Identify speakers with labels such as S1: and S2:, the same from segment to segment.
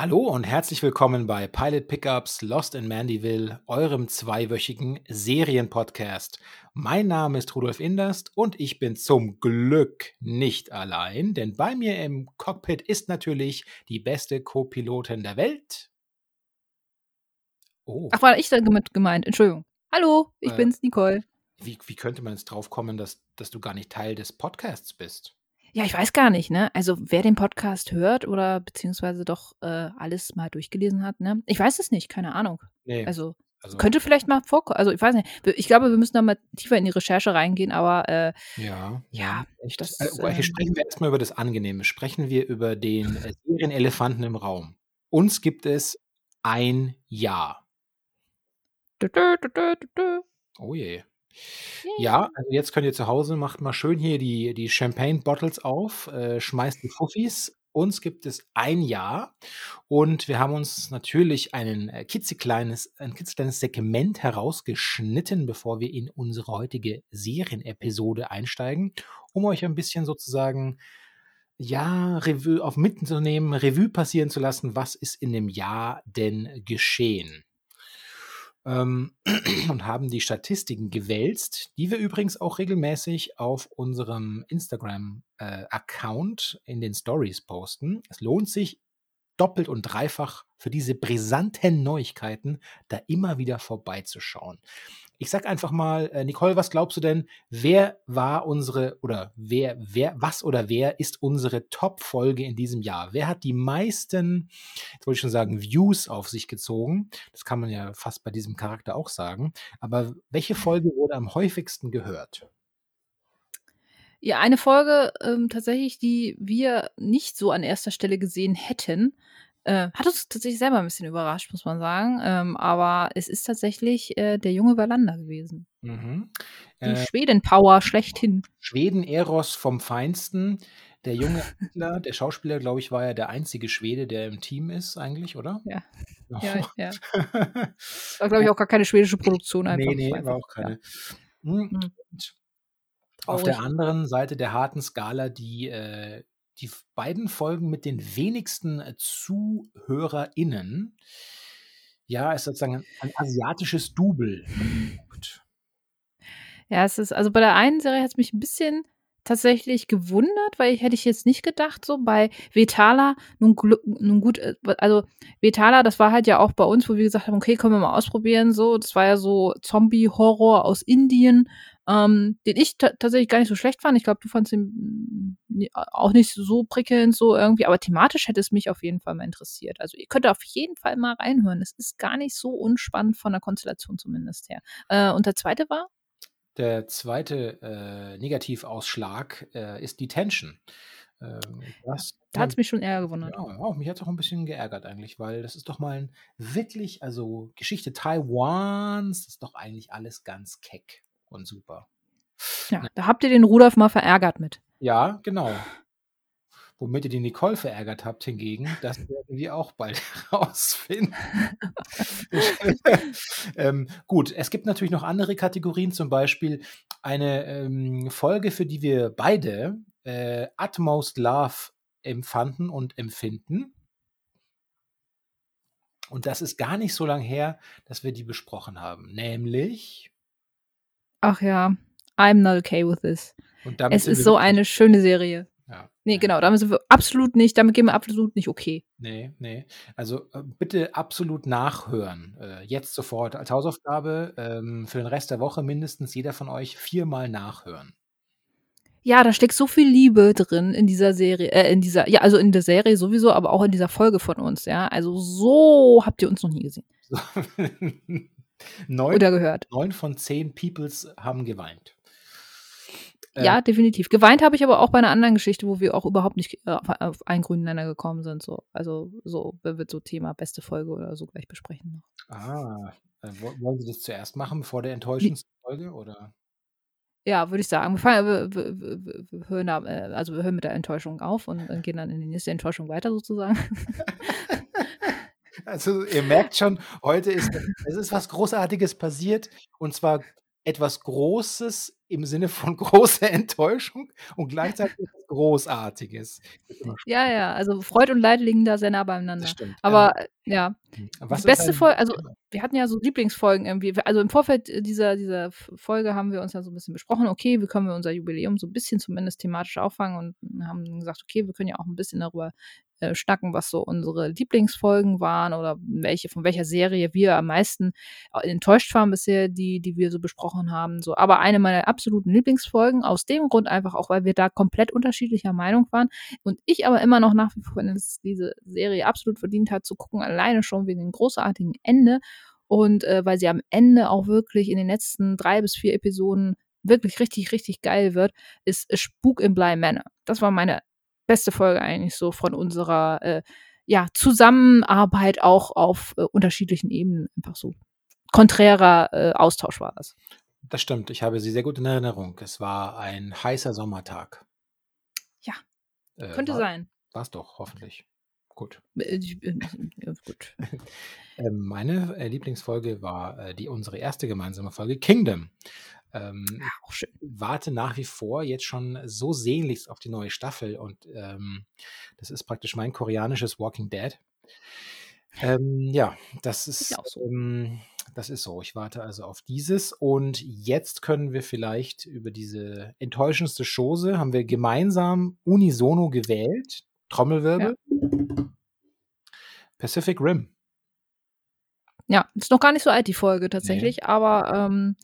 S1: Hallo und herzlich willkommen bei Pilot Pickups Lost in Mandyville, eurem zweiwöchigen Serienpodcast. Mein Name ist Rudolf Inderst und ich bin zum Glück nicht allein, denn bei mir im Cockpit ist natürlich die beste Co-Pilotin der Welt.
S2: Oh. Ach, war ich damit gemeint? Entschuldigung. Hallo, ich äh, bin's, Nicole.
S1: Wie, wie könnte man jetzt drauf kommen, dass, dass du gar nicht Teil des Podcasts bist?
S2: Ja, ich weiß gar nicht, ne? Also wer den Podcast hört oder beziehungsweise doch äh, alles mal durchgelesen hat, ne? Ich weiß es nicht, keine Ahnung. Nee. Also, also könnte vielleicht mal vorkommen. Also ich weiß nicht. Ich glaube, wir müssen da mal tiefer in die Recherche reingehen, aber äh,
S1: ja, ja. Echt, das, also, äh, sprechen wir erstmal über das Angenehme. Sprechen wir über den äh, Serienelefanten im Raum. Uns gibt es ein Jahr. Oh je. Ja, also jetzt könnt ihr zu Hause macht mal schön hier die die Champagne-Bottles auf, äh, schmeißt die Fuffis. Uns gibt es ein Jahr und wir haben uns natürlich einen, äh, kitzekleines ein kitzekleines Segment herausgeschnitten, bevor wir in unsere heutige Serienepisode einsteigen, um euch ein bisschen sozusagen, ja, Revue auf mitzunehmen, Revue passieren zu lassen, was ist in dem Jahr denn geschehen ähm, und haben die Statistiken gewälzt, die wir übrigens auch regelmäßig auf unserem Instagram-Account äh, in den Stories posten. Es lohnt sich doppelt und dreifach für diese brisanten Neuigkeiten da immer wieder vorbeizuschauen. Ich sag einfach mal, äh, Nicole, was glaubst du denn, wer war unsere oder wer, wer, was oder wer ist unsere Top-Folge in diesem Jahr? Wer hat die meisten, jetzt wollte ich schon sagen, Views auf sich gezogen? Das kann man ja fast bei diesem Charakter auch sagen. Aber welche Folge wurde am häufigsten gehört?
S2: Ja, eine Folge ähm, tatsächlich, die wir nicht so an erster Stelle gesehen hätten, äh, hat uns tatsächlich selber ein bisschen überrascht, muss man sagen. Ähm, aber es ist tatsächlich äh, der junge Wallander gewesen. Mhm. Die äh, Schweden-Power schlechthin.
S1: Schweden-Eros vom Feinsten. Der junge Hitler, der Schauspieler, glaube ich, war ja der einzige Schwede, der im Team ist, eigentlich, oder?
S2: Ja. Oh. Ja, ja. War, glaube ich, auch gar keine schwedische Produktion einfach.
S1: Nee, nee, war auch keine. Ja. Hm. Mhm. Auf der anderen Seite der harten Skala die äh, die beiden Folgen mit den wenigsten äh, ZuhörerInnen. Ja, ist sozusagen ein asiatisches Double.
S2: Ja, es ist, also bei der einen Serie hat es mich ein bisschen tatsächlich gewundert, weil ich hätte ich jetzt nicht gedacht, so bei Vetala, nun, nun gut, äh, also Vetala, das war halt ja auch bei uns, wo wir gesagt haben, okay, können wir mal ausprobieren, so, das war ja so Zombie-Horror aus Indien ähm, den ich tatsächlich gar nicht so schlecht fand. Ich glaube, du fandest ihn mm, auch nicht so prickelnd, so irgendwie, aber thematisch hätte es mich auf jeden Fall mal interessiert. Also ihr könnt auf jeden Fall mal reinhören. Es ist gar nicht so unspannend von der Konstellation zumindest her. Äh, und der zweite war?
S1: Der zweite äh, Negativausschlag äh, ist die Tension.
S2: Ähm, das, da hat es mich schon eher gewundert.
S1: Ja, auch, mich hat es auch ein bisschen geärgert eigentlich, weil das ist doch mal ein wirklich, also Geschichte Taiwans, das ist doch eigentlich alles ganz keck und super.
S2: Ja, da habt ihr den Rudolf mal verärgert mit.
S1: Ja, genau. Womit ihr die Nicole verärgert habt hingegen, das werden wir auch bald herausfinden. ähm, gut, es gibt natürlich noch andere Kategorien, zum Beispiel eine ähm, Folge, für die wir beide äh, Utmost Love empfanden und empfinden. Und das ist gar nicht so lange her, dass wir die besprochen haben. Nämlich
S2: Ach ja, I'm not okay with this. es ist so eine schöne Serie. Ja. Nee, genau, damit sind wir absolut nicht, damit gehen wir absolut nicht okay.
S1: Nee, nee. Also äh, bitte absolut nachhören. Äh, jetzt sofort als Hausaufgabe ähm, für den Rest der Woche mindestens jeder von euch viermal nachhören.
S2: Ja, da steckt so viel Liebe drin in dieser Serie, äh, in dieser, ja, also in der Serie sowieso, aber auch in dieser Folge von uns, ja. Also so habt ihr uns noch nie gesehen.
S1: Neun,
S2: Oder gehört.
S1: Neun von zehn Peoples haben geweint.
S2: Äh, ja, definitiv. Geweint habe ich aber auch bei einer anderen Geschichte, wo wir auch überhaupt nicht äh, auf einen grünen Nenner gekommen sind. So. Also so wird so Thema beste Folge oder so gleich besprechen.
S1: Ah, äh, wollen Sie das zuerst machen, vor der Enttäuschungsfolge? Oder?
S2: Ja, würde ich sagen. Wir, fangen, wir, wir, wir hören da, also wir hören mit der Enttäuschung auf und gehen dann in die nächste Enttäuschung weiter sozusagen.
S1: Also ihr merkt schon, heute ist es ist was Großartiges passiert und zwar etwas Großes im Sinne von großer Enttäuschung und gleichzeitig etwas Großartiges.
S2: Ja, ja, also Freud und Leid liegen da sehr nah beieinander. Aber äh, ja,
S1: Ähm,
S2: die
S1: was ist
S2: beste Folge, also wir hatten ja so Lieblingsfolgen irgendwie. Also im Vorfeld dieser, dieser Folge haben wir uns ja so ein bisschen besprochen, okay, wie können wir unser Jubiläum so ein bisschen zumindest thematisch auffangen und haben gesagt, okay, wir können ja auch ein bisschen darüber äh, schnacken, was so unsere Lieblingsfolgen waren oder welche, von welcher Serie wir am meisten äh, enttäuscht waren bisher, die, die wir so besprochen haben. So. Aber eine meiner absoluten Lieblingsfolgen, aus dem Grund einfach auch, weil wir da komplett unterschiedlicher Meinung waren und ich aber immer noch nach wie vor finde, dass diese Serie absolut verdient hat zu gucken, alleine schon wegen dem großartigen Ende und äh, weil sie am Ende auch wirklich in den letzten drei bis vier Episoden wirklich richtig, richtig geil wird, ist Spuk im Bly Manor. Das war meine beste Folge eigentlich so von unserer äh, ja, Zusammenarbeit auch auf äh, unterschiedlichen Ebenen. Einfach so konträrer äh, Austausch war das.
S1: Das stimmt, ich habe sie sehr gut in Erinnerung. Es war ein heißer Sommertag.
S2: Ja,
S1: Äh,
S2: könnte
S1: war,
S2: sein.
S1: War es doch, hoffentlich. Gut.
S2: Äh, äh, ja, gut.
S1: Meine Lieblingsfolge war die unsere erste gemeinsame Folge Kingdom. Ähm,
S2: Ja, auch schön.
S1: warte nach wie vor jetzt schon so sehnlichst auf die neue Staffel und ähm, das ist praktisch mein koreanisches Walking Dead. Ähm, ja, das
S2: Ist
S1: ist,
S2: ja so.
S1: ähm, das ist so. Ich warte also auf dieses und jetzt können wir vielleicht über diese enttäuschendste Chose haben wir gemeinsam unisono gewählt. Trommelwirbel. Pacific Rim.
S2: Ja, ist noch gar nicht so alt, die Folge tatsächlich, aber ähm,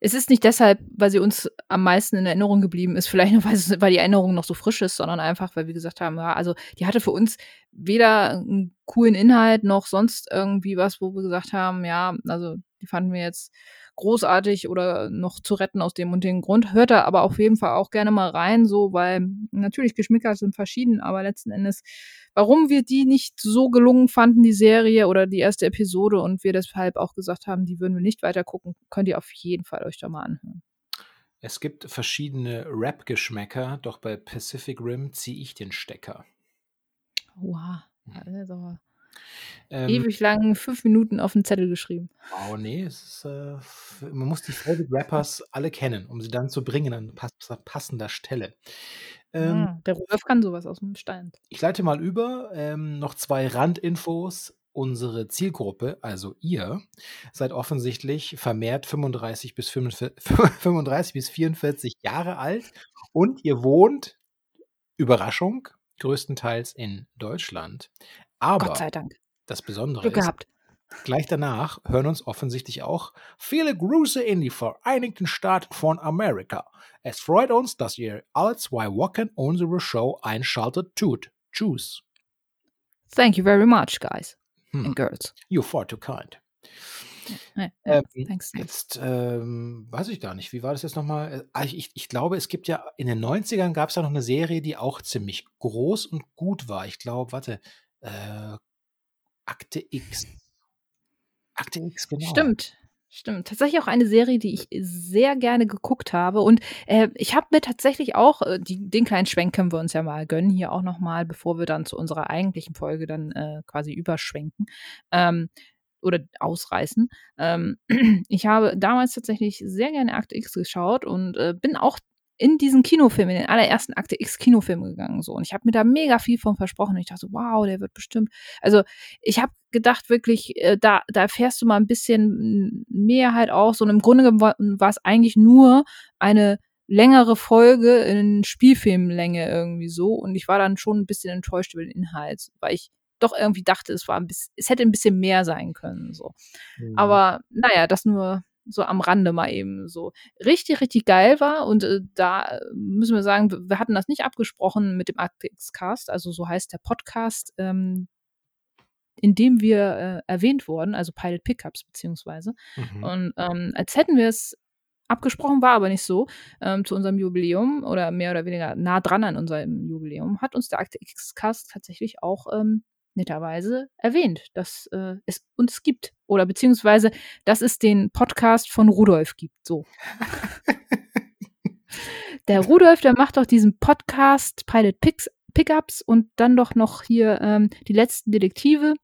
S2: es ist nicht deshalb, weil sie uns am meisten in Erinnerung geblieben ist, vielleicht nur, weil, es- weil die Erinnerung noch so frisch ist, sondern einfach, weil wir gesagt haben, ja, also die hatte für uns weder einen coolen Inhalt noch sonst irgendwie was, wo wir gesagt haben, ja, also die fanden wir jetzt großartig oder noch zu retten aus dem und dem Grund. Hört da aber auf jeden Fall auch gerne mal rein, so, weil natürlich Geschmäcker sind verschieden, aber letzten Endes, warum wir die nicht so gelungen fanden, die Serie oder die erste Episode und wir deshalb auch gesagt haben, die würden wir nicht weiter gucken, könnt ihr auf jeden Fall euch da mal anhören.
S1: Es gibt verschiedene Rap-Geschmäcker, doch bei Pacific Rim ziehe ich den Stecker.
S2: Wow. Also,
S1: Ähm,
S2: ewig lang fünf Minuten auf den Zettel geschrieben.
S1: Oh nee, ist, äh, man muss die Favorite Rappers alle kennen, um sie dann zu bringen an pass passender Stelle. Ähm,
S2: Ah, der Rudolf kann sowas aus dem Stand.
S1: Ich leite mal über. Ähm, noch zwei Randinfos. Unsere Zielgruppe, also ihr, seid offensichtlich vermehrt 35 bis, 45, 35 bis 44 Jahre alt und ihr wohnt, Überraschung, größtenteils in Deutschland. Aber
S2: Gott sei Dank.
S1: das Besondere
S2: Glück
S1: ist,
S2: gehabt.
S1: Gleich danach hören uns offensichtlich auch viele Grüße in die Vereinigten Staaten von Amerika. Es freut uns, dass ihr alle zwei Wochen unsere Show einschaltet tut. Tschüss.
S2: Thank you very much, guys
S1: Hm.
S2: and girls.
S1: You far too kind.
S2: Ja, ja,
S1: Ähm,
S2: thanks, thanks.
S1: Jetzt ähm, weiß ich gar nicht, wie war das jetzt nochmal? Äh, Ich, ich, ich glaube, es gibt ja in den 90ern gab es ja noch eine Serie, die auch ziemlich groß und gut war. Ich glaube, warte, äh, Akte X. Akte X, genau.
S2: Stimmt. Stimmt. Tatsächlich auch eine Serie, die ich sehr gerne geguckt habe. Und äh, ich habe mir tatsächlich auch, äh, die, den kleinen Schwenk können wir uns ja mal gönnen, hier auch nochmal, bevor wir dann zu unserer eigentlichen Folge dann äh, quasi überschwenken ähm, oder ausreißen. Ähm, ich habe damals tatsächlich sehr gerne Akte X geschaut und äh, bin auch in diesen Kinofilm, in den allerersten Akte X Kinofilm gegangen so und ich habe mir da mega viel von versprochen. Und ich dachte, so, wow, der wird bestimmt. Also ich habe gedacht wirklich, äh, da da erfährst du mal ein bisschen mehr halt auch. So und im Grunde genommen war es eigentlich nur eine längere Folge in Spielfilmlänge irgendwie so und ich war dann schon ein bisschen enttäuscht über den Inhalt, weil ich doch irgendwie dachte, es war ein bisschen, es hätte ein bisschen mehr sein können so.
S1: Mhm.
S2: Aber naja, das nur so am Rande mal eben so. Richtig, richtig geil war und äh, da müssen wir sagen, wir hatten das nicht abgesprochen mit dem Arctics Cast, also so heißt der Podcast, ähm, in dem wir äh, erwähnt wurden, also Pilot Pickups beziehungsweise.
S1: Mhm.
S2: Und ähm, als hätten wir es abgesprochen, war aber nicht so, ähm, zu unserem Jubiläum oder mehr oder weniger nah dran an unserem Jubiläum, hat uns der Akte X-Cast tatsächlich auch ähm, netterweise erwähnt, dass äh, es uns gibt. Oder beziehungsweise, dass es den Podcast von Rudolf gibt. So. Der Rudolf, der macht doch diesen Podcast Pilot Pickups und dann doch noch hier ähm, die letzten Detektive.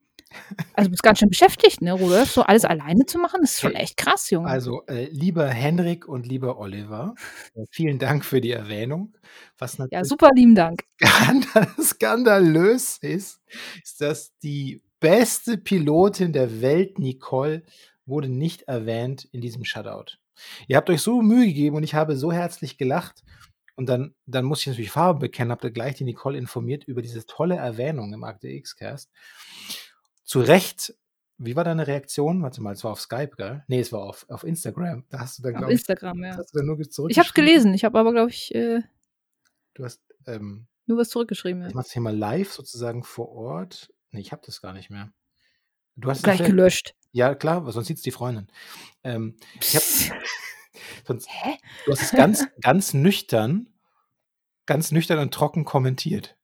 S2: Also, du bist ganz schön beschäftigt, ne, Rudolf? So alles alleine zu machen, ist schon echt krass, Junge.
S1: Also, äh, lieber Henrik und lieber Oliver, vielen Dank für die Erwähnung. Was
S2: Ja,
S1: natürlich
S2: super lieben Dank.
S1: skandal skandalös ist, ist, dass die beste Pilotin der Welt, Nicole, wurde nicht erwähnt in diesem Shoutout. Ihr habt euch so Mühe gegeben und ich habe so herzlich gelacht. Und dann, dann muss ich natürlich Farbe bekennen, habt ihr gleich die Nicole informiert über diese tolle Erwähnung im Akte X-Cast. Zu Recht, wie war deine Reaktion? Warte mal, es war auf Skype, gell? Nee, es war auf, auf Instagram. Da hast du dann,
S2: Auf
S1: glaube ich,
S2: Instagram, ja.
S1: hast du dann nur
S2: Ich habe
S1: zurückgeschrieben.
S2: gelesen, ich habe aber, glaube ich, äh,
S1: Du hast, ähm,
S2: nur was zurückgeschrieben, ja.
S1: ich mach's hier mal live sozusagen vor Ort. Nee, ich habe das gar nicht mehr. Du hast es
S2: Gleich gelöscht.
S1: Ja, klar, sonst sieht's die Freundin. Ähm, ich hab, sonst,
S2: Hä?
S1: du hast es ganz, ganz nüchtern, ganz nüchtern und trocken kommentiert.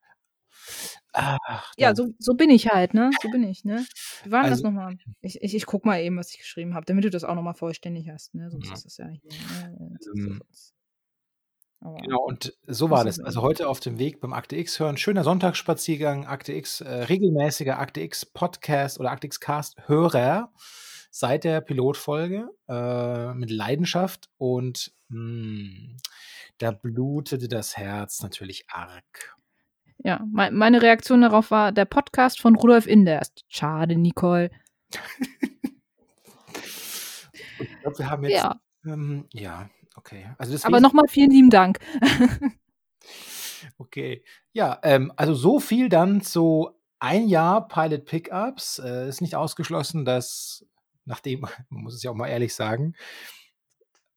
S1: Ach,
S2: Ja, so, so bin ich halt, ne? So bin ich, ne? Wie war denn das
S1: Also-
S2: nochmal? Ich, ich, ich guck mal eben, was ich geschrieben habe, damit du das auch nochmal vollständig hast, ne? Sonst
S1: Ja.
S2: ist das ja hier. Ne?
S1: Ähm, Genau, und so war
S2: Das
S1: Also heute auf dem Weg beim Akte X hören. Schöner Sonntagsspaziergang, Akte X, äh, regelmäßiger Akte X Podcast oder Akte X Cast Hörer seit der Pilotfolge äh, mit Leidenschaft und mh, da blutete das Herz natürlich arg.
S2: Ja, mein, meine Reaktion darauf war der Podcast von Rudolf Inderst. Schade, Nicole.
S1: Ich glaube, wir haben jetzt,
S2: Ja,
S1: ähm, ja, okay. Also
S2: aber nochmal vielen lieben Dank.
S1: Okay. Ja, ähm, also so viel dann zu ein Jahr Pilot Pickups. Äh, ist nicht ausgeschlossen, dass, nachdem, man muss es ja auch mal ehrlich sagen,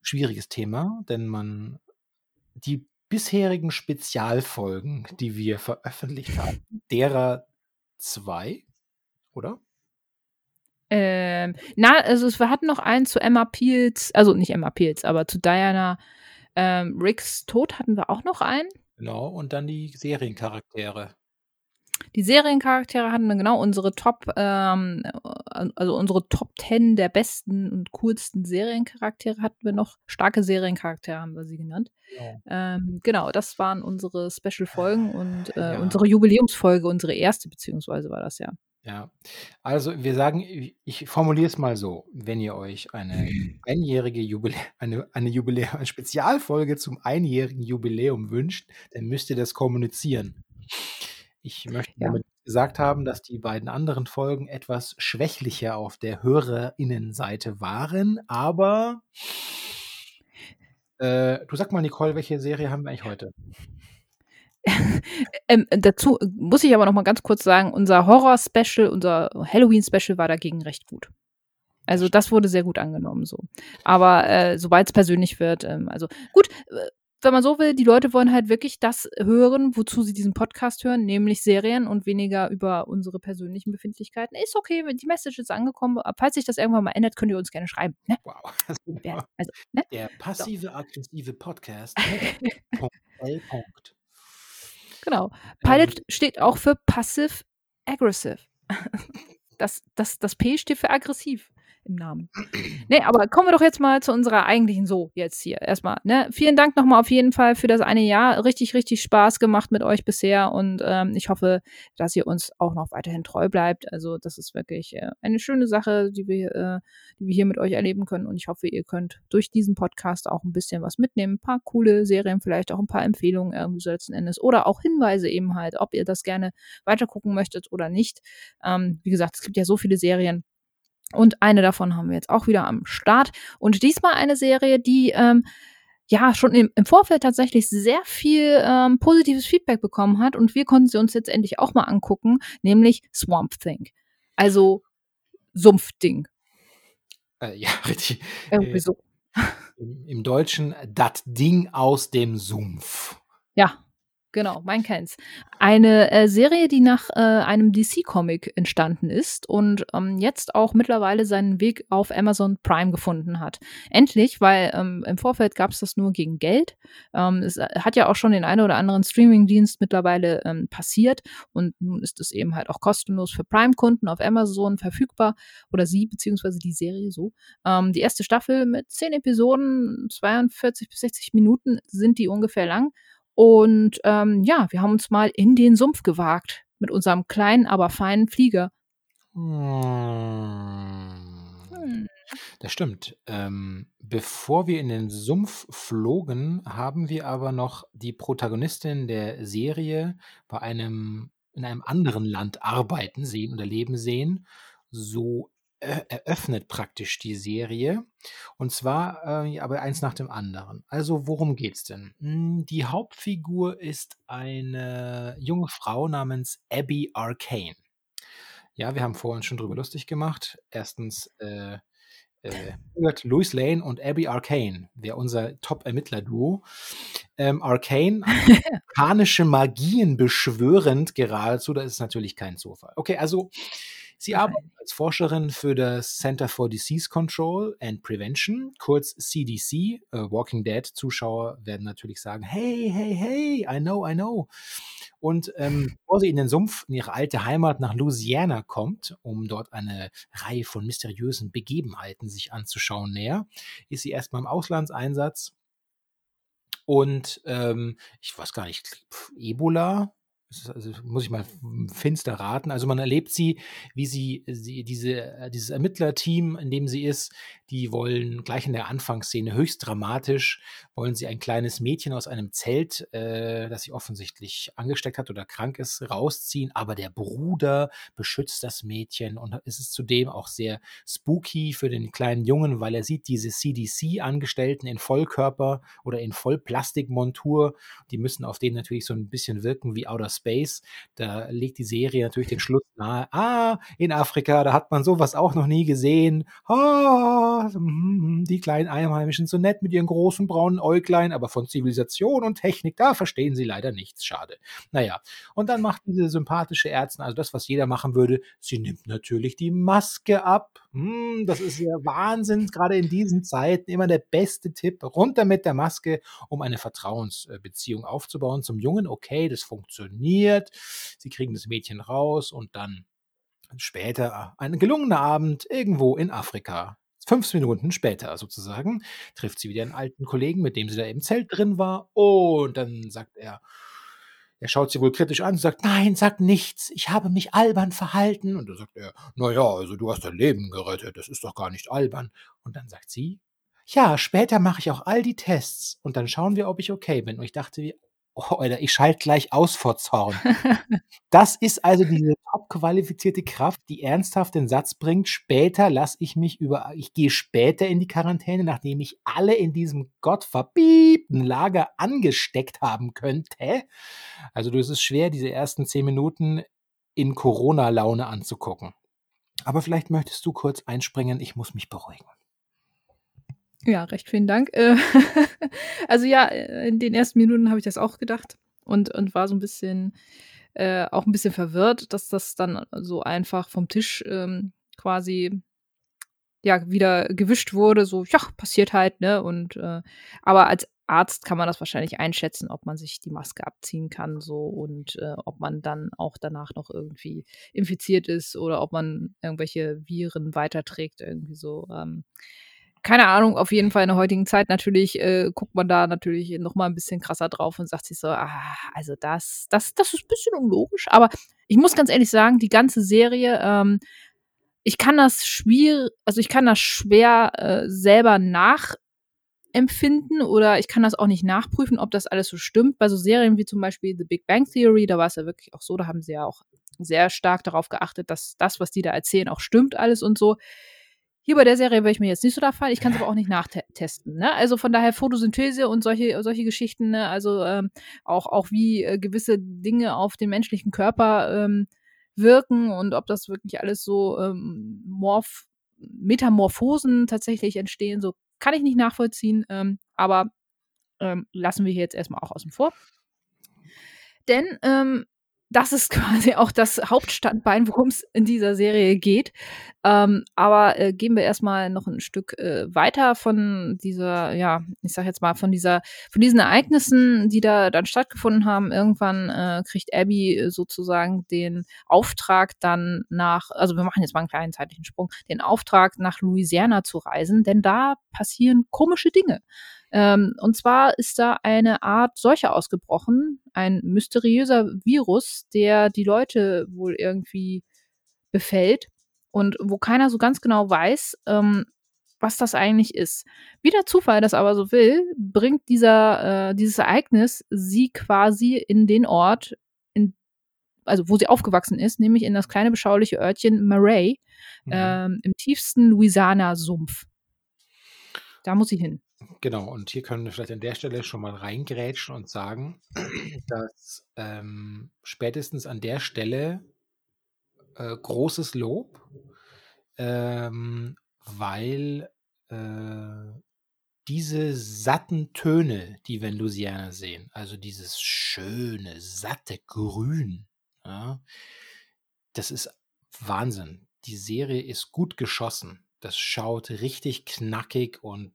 S1: schwieriges Thema, denn man die bisherigen Spezialfolgen, die wir veröffentlicht haben, derer zwei, oder?
S2: Ähm, na, also wir hatten noch einen zu Emma Peels, also nicht Emma Peels, aber zu Diana ähm, Ricks Tod hatten wir auch noch einen.
S1: Genau, und dann die Seriencharaktere.
S2: Die Seriencharaktere hatten wir genau unsere Top, ähm, also unsere Top 10 der besten und coolsten Seriencharaktere hatten wir noch. Starke Seriencharaktere haben wir sie genannt.
S1: Genau.
S2: Ähm, genau, das waren unsere Special-Folgen und äh,
S1: Ja.
S2: unsere Jubiläumsfolge, unsere erste, beziehungsweise war das ja.
S1: Ja, also wir sagen, ich- ich formuliere es mal so, wenn ihr euch eine einjährige Jubilä eine, eine Jubilä eine Spezialfolge zum einjährigen Jubiläum wünscht, dann müsst ihr das kommunizieren. Ich möchte
S2: Ja.
S1: damit gesagt haben, dass die beiden anderen Folgen etwas schwächlicher auf der HörerInnenseite waren, aber äh, du sag mal, Nicole, welche Serie haben wir eigentlich heute?
S2: Ähm, dazu muss ich aber noch mal ganz kurz sagen, unser Horror-Special, unser Halloween-Special war dagegen recht gut. Also das wurde sehr gut angenommen so. Aber äh, sobald es persönlich wird, ähm, also gut, äh, wenn man so will, die Leute wollen halt wirklich das hören, wozu sie diesen Podcast hören, nämlich Serien und weniger über unsere persönlichen Befindlichkeiten. Ist okay, wenn die Message ist angekommen. Falls sich das irgendwann mal ändert, könnt ihr uns gerne schreiben. Ne?
S1: Wow,
S2: Ja, also, ne?
S1: der passive aggressive Podcast. Punkt, L. Punkt.
S2: Genau.
S1: Ähm,
S2: Pilot steht auch für Passive Aggressive. Das, das, das P steht für aggressiv im Namen. Nee, aber kommen wir doch jetzt mal zu unserer eigentlichen So jetzt hier. Erstmal, ne? Vielen Dank nochmal auf jeden Fall für das eine Jahr. Richtig, richtig Spaß gemacht mit euch bisher und ähm, ich hoffe, dass ihr uns auch noch weiterhin treu bleibt. Also, das ist wirklich äh, eine schöne Sache, die wir, äh, die wir hier mit euch erleben können und ich hoffe, ihr könnt durch diesen Podcast auch ein bisschen was mitnehmen. Ein paar coole Serien, vielleicht auch ein paar Empfehlungen irgendwie so letzten Endes oder auch Hinweise eben halt, ob ihr das gerne weitergucken möchtet oder nicht. Ähm, wie gesagt, es gibt ja so viele Serien. Und eine davon haben wir jetzt auch wieder am Start. Und diesmal eine Serie, die ähm, ja schon im, im Vorfeld tatsächlich sehr viel ähm, positives Feedback bekommen hat. Und wir konnten sie uns jetzt endlich auch mal angucken, nämlich Swamp Thing. Also Sumpfding.
S1: Äh, ja, richtig.
S2: Irgendwie
S1: Äh,
S2: so.
S1: Im, Im Deutschen das Ding aus dem Sumpf.
S2: Ja, genau, man kennt's. Eine äh, Serie, die nach äh, einem DC-Comic entstanden ist und ähm, jetzt auch mittlerweile seinen Weg auf Amazon Prime gefunden hat. Endlich, weil ähm, im Vorfeld gab's das nur gegen Geld. Ähm, es äh, hat ja auch schon den einen oder anderen Streaming-Dienst mittlerweile ähm, passiert und nun ist es eben halt auch kostenlos für Prime-Kunden auf Amazon verfügbar oder sie, beziehungsweise die Serie so. Ähm, die erste Staffel mit zehn Episoden, 42 bis 60 Minuten sind die ungefähr lang. Und ähm, ja, wir haben uns mal in den Sumpf gewagt mit unserem kleinen, aber feinen Flieger.
S1: Hm. Das stimmt. Ähm, bevor wir in den Sumpf flogen, haben wir aber noch die Protagonistin der Serie bei einem in einem anderen Land arbeiten sehen oder leben sehen. So eröffnet praktisch die Serie. Und zwar äh, aber eins nach dem anderen. Also worum geht's denn? Hm, die Hauptfigur ist eine junge Frau namens Abby Arcane. Ja, wir haben vorhin schon drüber lustig gemacht. Erstens, äh, äh, Louis Lane und Abby Arcane wäre unser Top-Ermittler-Duo. Ähm, Arcane, arkanische Magien beschwörend geradezu, das ist natürlich kein Zufall. Okay, also sie arbeitet als Forscherin für das Center for Disease Control and Prevention, kurz CDC. Äh, Walking Dead-Zuschauer werden natürlich sagen, hey, hey, hey, I know, I know. Und ähm, bevor sie in den Sumpf, in ihre alte Heimat nach Louisiana kommt, um dort eine Reihe von mysteriösen Begebenheiten sich anzuschauen näher, ist sie erstmal im Auslandseinsatz. Und ähm, ich weiß gar nicht, Ebola also muss ich mal finster raten. Also man erlebt sie, wie sie, sie diese, äh, dieses Ermittlerteam, in dem sie ist, die wollen gleich in der Anfangsszene höchst dramatisch, wollen sie ein kleines Mädchen aus einem Zelt, äh, das sich offensichtlich angesteckt hat oder krank ist, rausziehen. Aber der Bruder beschützt das Mädchen und es ist zudem auch sehr spooky für den kleinen Jungen, weil er sieht diese CDC-Angestellten in Vollkörper oder in Vollplastikmontur. Die müssen auf den natürlich so ein bisschen wirken wie Outer Space. Space. Da legt die Serie natürlich den Schluss nahe. Ah, in Afrika, da hat man sowas auch noch nie gesehen. Ah, hm, die kleinen Einheimischen so nett mit ihren großen braunen Äuglein, aber von Zivilisation und Technik, da verstehen sie leider nichts. Schade. Naja, und dann macht diese sympathische Ärztin, also das, was jeder machen würde, sie nimmt natürlich die Maske ab. Hm, das ist ja Wahnsinn, gerade in diesen Zeiten immer der beste Tipp. Runter mit der Maske, um eine Vertrauensbeziehung aufzubauen zum Jungen. Okay, das funktioniert funktioniert. Sie kriegen das Mädchen raus und dann später ein gelungener Abend irgendwo in Afrika. Fünf Minuten später sozusagen trifft sie wieder einen alten Kollegen, mit dem sie da im Zelt drin war. Und dann sagt er, er schaut sie wohl kritisch an und sagt, nein, sag nichts, ich habe mich albern verhalten. Und dann sagt er, naja, also du hast dein Leben gerettet, das ist doch gar nicht albern. Und dann sagt sie, ja, später mache ich auch all die Tests und dann schauen wir, ob ich okay bin. Und ich dachte, Oh, Alter, ich schalte gleich aus vor Zorn. Das ist also diese top-qualifizierte Kraft, die ernsthaft den Satz bringt: „Später lasse ich mich über ich gehe später in die Quarantäne, nachdem ich alle in diesem gottverbiebten Lager angesteckt haben könnte.“ Also, du es ist schwer, diese ersten 10 Minuten in Corona-Laune anzugucken. Aber vielleicht möchtest du kurz einspringen, ich muss mich beruhigen.
S2: Ja, recht vielen Dank. Äh, also ja, äh, in den ersten Minuten habe ich das auch gedacht und, und war so ein bisschen, äh, auch ein bisschen verwirrt, dass das dann so einfach vom Tisch ähm, quasi ja wieder gewischt wurde. So, ja, passiert halt, ne? Und äh, aber als Arzt kann man das wahrscheinlich einschätzen, ob man sich die Maske abziehen kann, so und äh, ob man dann auch danach noch irgendwie infiziert ist oder ob man irgendwelche Viren weiterträgt, irgendwie so. Ähm, keine Ahnung, auf jeden Fall in der heutigen Zeit natürlich äh, guckt man da natürlich noch mal ein bisschen krasser drauf und sagt sich so, ah, also das, das, das ist ein bisschen unlogisch. Aber ich muss ganz ehrlich sagen, die ganze Serie, ähm, ich kann das schwierig, also ich kann das schwer äh, selber nachempfinden oder ich kann das auch nicht nachprüfen, ob das alles so stimmt. Bei so Serien wie zum Beispiel The Big Bang Theory, da war es ja wirklich auch so, da haben sie ja auch sehr stark darauf geachtet, dass das, was die da erzählen, auch stimmt alles und so. Hier bei der Serie würde ich mir jetzt nicht so da fallen. Ich kann es aber auch nicht nachtesten. Ne? Also von daher Photosynthese und solche, solche Geschichten, ne? also ähm, auch, auch wie äh, gewisse Dinge auf den menschlichen Körper ähm, wirken und ob das wirklich alles so ähm, Morph Metamorphosen tatsächlich entstehen, so kann ich nicht nachvollziehen. Ähm, aber ähm, lassen wir hier jetzt erstmal auch außen vor. Denn ähm, das ist quasi auch das Hauptstandbein, worum es in dieser Serie geht. Ähm, aber äh, gehen wir erstmal noch ein Stück äh, weiter von dieser, ja, ich sag jetzt mal, von dieser, von diesen Ereignissen, die da dann stattgefunden haben. Irgendwann äh, kriegt Abby sozusagen den Auftrag dann nach, also wir machen jetzt mal einen kleinen zeitlichen Sprung, den Auftrag nach Louisiana zu reisen, denn da passieren komische Dinge. Ähm, und zwar ist da eine Art Seuche ausgebrochen, ein mysteriöser Virus, der die Leute wohl irgendwie befällt. und wo keiner so ganz genau weiß, ähm, was das eigentlich ist. Wie der Zufall das aber so will, bringt dieser, äh, dieses Ereignis sie quasi in den Ort, in, also wo sie aufgewachsen ist, nämlich in das kleine beschauliche Örtchen Murray mhm. ähm, im tiefsten Louisiana-Sumpf. Da muss sie hin.
S1: Genau, und hier können wir vielleicht an der Stelle schon mal reingrätschen und sagen, dass ähm, spätestens an der Stelle äh, großes Lob, ähm, weil äh, diese satten Töne, die wir in Louisiana sehen, also dieses schöne, satte Grün, ja, das ist Wahnsinn. Die Serie ist gut geschossen. Das schaut richtig knackig und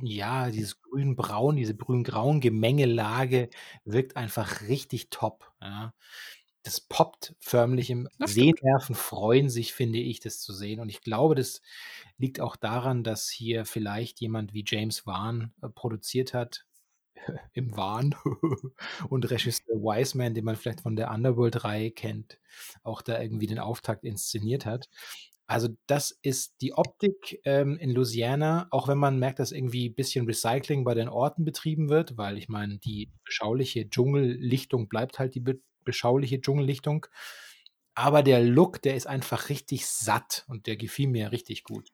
S1: ja, dieses grün-braun, diese grün-grauen Gemengelage wirkt einfach richtig top, ja. Das poppt förmlich im Sehnerven freuen sich, finde ich, das zu sehen. Und ich glaube, das liegt auch daran, dass hier vielleicht jemand wie James Wan äh, produziert hat, im Wahn und Regisseur Wiseman, den man vielleicht von der Underworld-Reihe kennt, auch da irgendwie den Auftakt inszeniert hat. Also das ist die Optik ähm, in Louisiana, auch wenn man merkt, dass irgendwie ein bisschen Recycling bei den Orten betrieben wird, weil ich meine, die beschauliche Dschungellichtung bleibt halt die be beschauliche Dschungellichtung. Aber der Look, der ist einfach richtig satt und der gefiel mir richtig gut.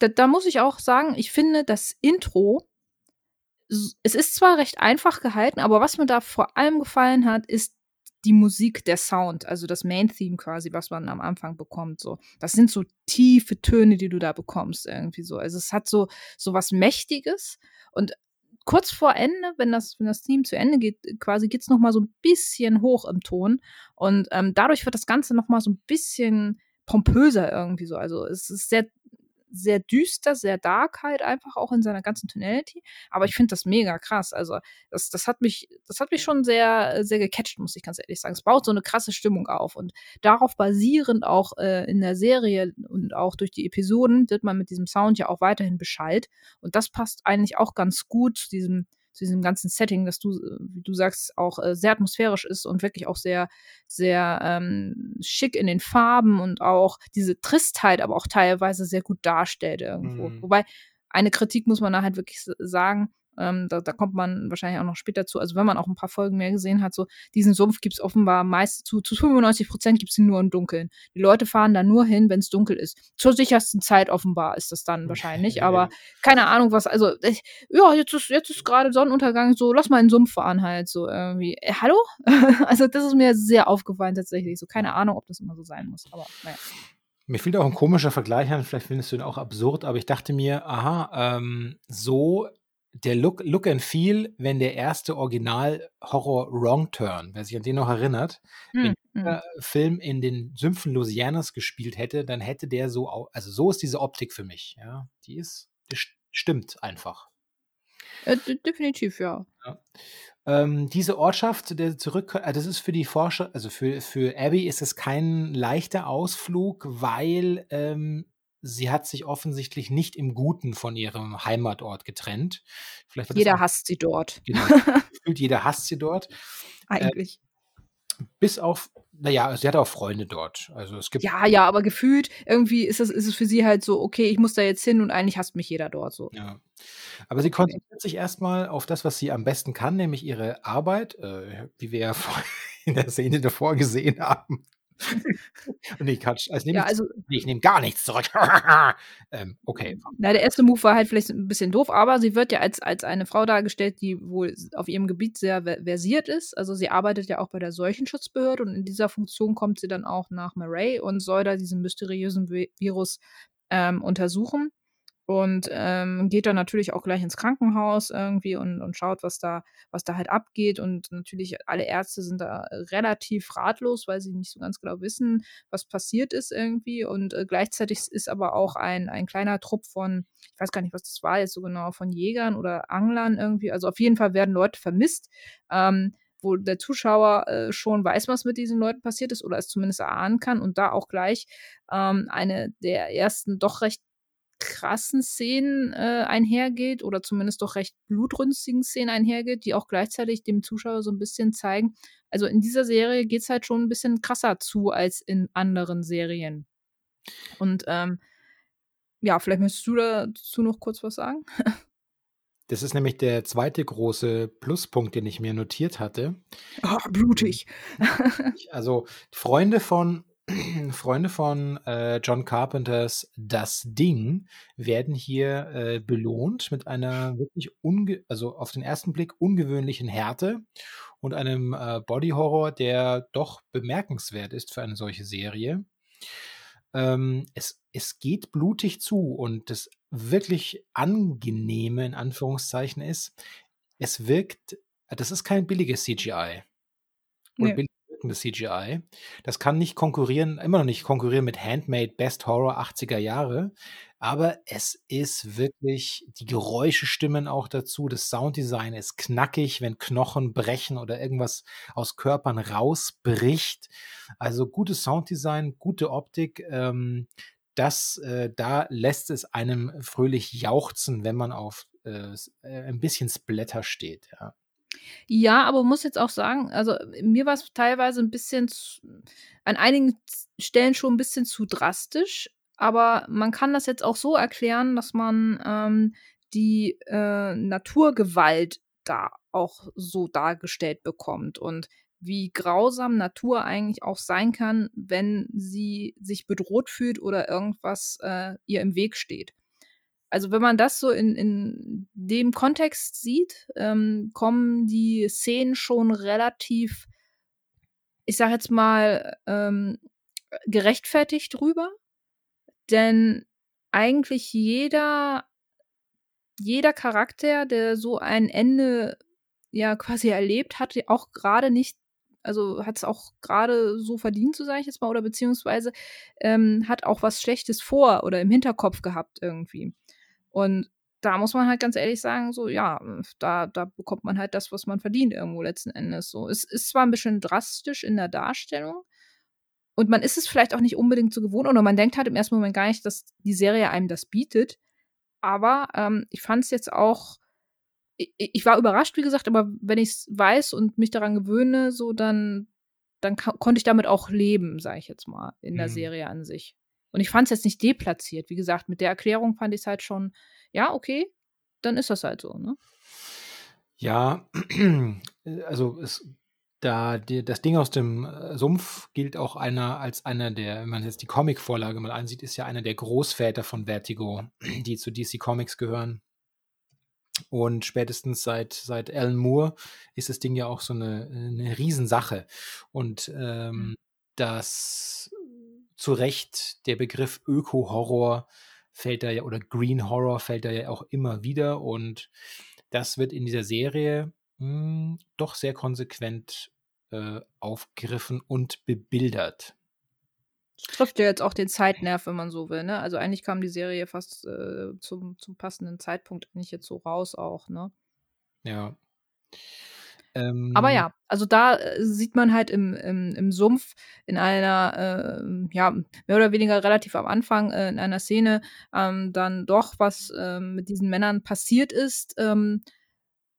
S2: Da, da muss ich auch sagen, ich finde das Intro, es ist zwar recht einfach gehalten, aber was mir da vor allem gefallen hat, ist die Musik, der Sound, also das Main-Theme quasi, was man am Anfang bekommt. So, das sind so tiefe Töne, die du da bekommst irgendwie so. Also es hat so so was Mächtiges und kurz vor Ende, wenn das wenn das Theme zu Ende geht, quasi geht's noch mal so ein bisschen hoch im Ton und ähm, dadurch wird das Ganze noch mal so ein bisschen pompöser irgendwie so. Also es ist sehr sehr düster, sehr dark halt einfach auch in seiner ganzen Tonality. Aber ich finde das mega krass. Also das, das hat mich, das hat mich schon sehr, sehr gecatcht, muss ich ganz ehrlich sagen. Es baut so eine krasse Stimmung auf und darauf basierend auch äh, in der Serie und auch durch die Episoden wird man mit diesem Sound ja auch weiterhin Bescheid. Und das passt eigentlich auch ganz gut zu diesem zu diesem ganzen Setting, das du, wie du sagst, auch äh, sehr atmosphärisch ist und wirklich auch sehr, sehr ähm, schick in den Farben und auch diese Tristheit aber auch teilweise sehr gut darstellt irgendwo. Mhm. Wobei eine Kritik muss man da halt wirklich sagen, ähm, da, da, kommt man wahrscheinlich auch noch später zu. Also wenn man auch ein paar Folgen mehr gesehen hat, so diesen Sumpf gibt es offenbar meist zu, zu 95 Prozent gibt es ihn nur im Dunkeln. Die Leute fahren da nur hin, wenn es dunkel ist. Zur sichersten Zeit offenbar ist das dann wahrscheinlich. Aber keine Ahnung, was, also ich, ja, jetzt ist, jetzt ist gerade Sonnenuntergang, so lass mal einen Sumpf fahren halt, so irgendwie. Äh, hallo? also das ist mir sehr aufgefallen tatsächlich. So keine Ahnung, ob das immer so sein muss. Aber naja.
S1: Mir fiel auch ein komischer Vergleich an, vielleicht findest du ihn auch absurd, aber ich dachte mir, aha, ähm, so der Look, Look and Feel, wenn der erste Original-Horror Wrong Turn, wer sich an den noch erinnert, hm, wenn hm. der Film in den Sümpfen Louisianas gespielt hätte, dann hätte der so, also so ist diese Optik für mich, ja. Die ist, die stimmt einfach.
S2: Äh, definitiv, ja. ja.
S1: Ähm, diese Ortschaft, der zurück, äh, das ist für die Forscher, also für, für Abby ist es kein leichter Ausflug, weil ähm, sie hat sich offensichtlich nicht im Guten von ihrem Heimatort getrennt.
S2: jeder hasst sie dort.
S1: Genau, jeder hasst sie dort.
S2: Eigentlich.
S1: Äh, bis auf, naja, sie hat auch Freunde dort. Also es gibt.
S2: Ja, ja, aber gefühlt irgendwie ist es, ist es für sie halt so, okay, ich muss da jetzt hin und eigentlich hasst mich jeder dort so.
S1: Ja. Aber sie konzentriert sich erstmal auf das, was sie am besten kann, nämlich ihre Arbeit, äh, wie wir ja in der Szene davor gesehen haben. nee, Quatsch. Also nehm ja, also, nee, ich nehme gar nichts zurück. ähm, okay.
S2: Na, der erste Move war halt vielleicht ein bisschen doof, aber sie wird ja als, als eine Frau dargestellt, die wohl auf ihrem Gebiet sehr versiert ist. Also sie arbeitet ja auch bei der Seuchenschutzbehörde und in dieser Funktion kommt sie dann auch nach Murray und soll da diesen mysteriösen Virus ähm, untersuchen und ähm, geht dann natürlich auch gleich ins Krankenhaus irgendwie und, und schaut, was da, was da halt abgeht. Und natürlich alle Ärzte sind da relativ ratlos, weil sie nicht so ganz genau wissen, was passiert ist irgendwie. Und äh, gleichzeitig ist aber auch ein, ein kleiner Trupp von, ich weiß gar nicht, was das war jetzt so genau, von Jägern oder Anglern irgendwie. Also auf jeden Fall werden Leute vermisst. Ähm, wo der Zuschauer äh, schon weiß, was mit diesen Leuten passiert ist oder es zumindest erahnen kann und da auch gleich ähm, eine der ersten doch recht krassen Szenen äh, einhergeht oder zumindest doch recht blutrünstigen Szenen einhergeht, die auch gleichzeitig dem Zuschauer so ein bisschen zeigen, also in dieser Serie geht es halt schon ein bisschen krasser zu als in anderen Serien. Und ähm, ja, vielleicht möchtest du dazu noch kurz was sagen?
S1: Das ist nämlich der zweite große Pluspunkt, den ich mir notiert hatte.
S2: Oh, blutig.
S1: Also Freunde von Freunde von äh, John Carpenters Das Ding werden hier äh, belohnt mit einer wirklich unge also auf den ersten Blick ungewöhnlichen Härte und einem äh, Body Horror, der doch bemerkenswert ist für eine solche Serie. Ähm, es, es geht blutig zu und das wirklich angenehme in Anführungszeichen ist, es wirkt, das ist kein billiges CGI. Oder
S2: Nee.
S1: Wirkendes CGI. Das kann nicht konkurrieren, immer noch nicht konkurrieren mit Handmade Best Horror 80er Jahre, aber es ist wirklich, die Geräusche stimmen auch dazu. Das Sounddesign ist knackig, wenn Knochen brechen oder irgendwas aus Körpern rausbricht. Also gutes Sounddesign, gute Optik. Ähm, das, äh, da lässt es einem fröhlich jauchzen, wenn man auf äh, äh ein bisschen Splatter steht. Ja.
S2: Ja, aber muss jetzt auch sagen, also mir war es teilweise ein bisschen zu, an einigen Stellen schon ein bisschen zu drastisch, aber man kann das jetzt auch so erklären, dass man ähm, die äh, Naturgewalt da auch so dargestellt bekommt und wie grausam Natur eigentlich auch sein kann, wenn sie sich bedroht fühlt oder irgendwas äh, ihr im Weg steht. Also wenn man das so in, in dem Kontext sieht, ähm, kommen die Szenen schon relativ, ich sag jetzt mal, ähm, gerechtfertigt rüber. Denn eigentlich jeder, jeder Charakter, der so ein Ende ja quasi erlebt, hat auch gerade nicht also hat es auch gerade so verdient, so sage ich jetzt mal, oder beziehungsweise ähm, hat auch was Schlechtes vor oder im Hinterkopf gehabt irgendwie. Und da muss man halt ganz ehrlich sagen, so, ja, da, da bekommt man halt das, was man verdient irgendwo letzten Endes. So, es ist zwar ein bisschen drastisch in der Darstellung und man ist es vielleicht auch nicht unbedingt so gewohnt oder man denkt halt im ersten Moment gar nicht, dass die Serie einem das bietet. Aber ähm, ich fand es jetzt auch, ich, ich, war überrascht, wie gesagt, aber wenn ich es weiß und mich daran gewöhne, so dann, dann konnte ich damit auch leben, sage ich jetzt mal, in der mhm. Serie an sich. Und ich fand es jetzt nicht deplatziert. Wie gesagt, mit der Erklärung fand ich es halt schon, ja, okay, dann ist das halt so, ne?
S1: Ja, also es, da die, das Ding aus dem äh, Sumpf gilt auch einer als einer der, wenn man jetzt die Comic-Vorlage mal ansieht, ist ja einer der Großväter von Vertigo, die zu DC Comics gehören. Und spätestens seit, seit Alan Moore ist das Ding ja auch so eine, eine Riesensache. Und ähm, mhm. das zu Recht der Begriff Öko-Horror fällt da ja, oder Green Horror fällt da ja auch immer wieder. Und das wird in dieser Serie mh, hm, doch sehr konsequent äh, aufgegriffen und bebildert.
S2: Das trifft ja jetzt auch den Zeitnerv, wenn man so will, ne? Also eigentlich kam die Serie fast äh, zum, zum passenden Zeitpunkt nicht jetzt so raus auch, ne?
S1: Ja.
S2: Ähm, Aber ja, also da äh, sieht man halt im, im, im Sumpf in einer, äh, ja, mehr oder weniger relativ am Anfang äh, in einer Szene ähm, dann doch, was ähm, mit diesen Männern passiert ist. Ähm,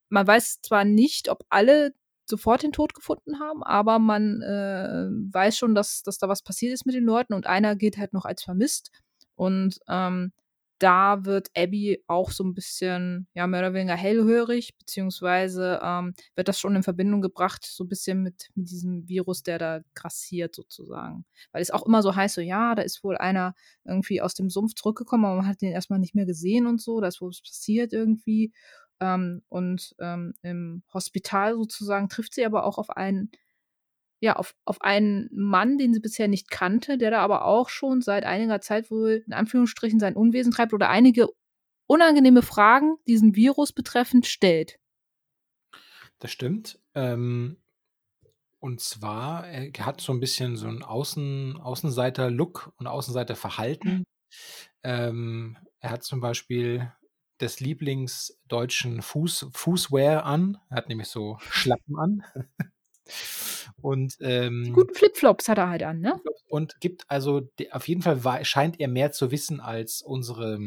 S2: man weiß zwar nicht, ob alle sofort den Tod gefunden haben, aber man äh, weiß schon, dass, dass da was passiert ist mit den Leuten und einer geht halt noch als vermisst. Und ähm, da wird Abby auch so ein bisschen, ja, mehr oder weniger hellhörig, beziehungsweise ähm, wird das schon in Verbindung gebracht, so ein bisschen mit, mit diesem Virus, der da grassiert sozusagen. Weil es auch immer so heißt, so, ja, da ist wohl einer irgendwie aus dem Sumpf zurückgekommen, aber man hat den erstmal nicht mehr gesehen und so, da ist wohl was passiert irgendwie. Ähm, und ähm, im Hospital sozusagen trifft sie aber auch auf einen ja, auf, auf einen Mann, den sie bisher nicht kannte, der da aber auch schon seit einiger Zeit wohl in Anführungsstrichen sein Unwesen treibt oder einige unangenehme Fragen diesen Virus betreffend stellt.
S1: Das stimmt. Ähm, und zwar, er hat so ein bisschen so einen Außen, Außenseiter-Look und Außenseiter-Verhalten. Ähm, er hat zum Beispiel des Lieblingsdeutschen Fuß, Fußwear an. Er hat nämlich so Schlappen an. Und ähm,
S2: guten Flipflops hat er halt an, ne?
S1: Und gibt also auf jeden Fall scheint er mehr zu wissen als unsere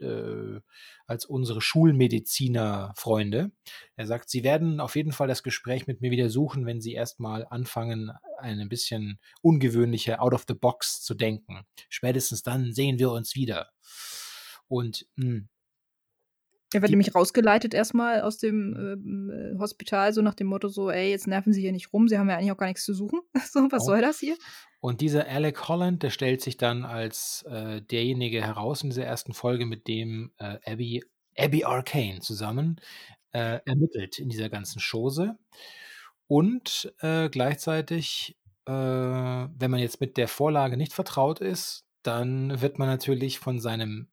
S1: äh, als unsere Schulmediziner-Freunde. Er sagt, sie werden auf jeden Fall das Gespräch mit mir wieder suchen, wenn sie erstmal anfangen, ein bisschen ungewöhnliche out of the box zu denken. Spätestens dann sehen wir uns wieder. Und mh, hm,
S2: er wird nämlich rausgeleitet erstmal aus dem ähm, äh, Hospital, so nach dem Motto so, ey, jetzt nerven Sie hier nicht rum, Sie haben ja eigentlich auch gar nichts zu suchen. so, was oh. soll das hier?
S1: Und dieser Alec Holland, der stellt sich dann als äh, derjenige heraus in dieser ersten Folge, mit dem äh, Abby, Abby Arcane zusammen äh, ermittelt in dieser ganzen Chose. Und äh, gleichzeitig, äh, wenn man jetzt mit der Vorlage nicht vertraut ist, dann wird man natürlich von seinem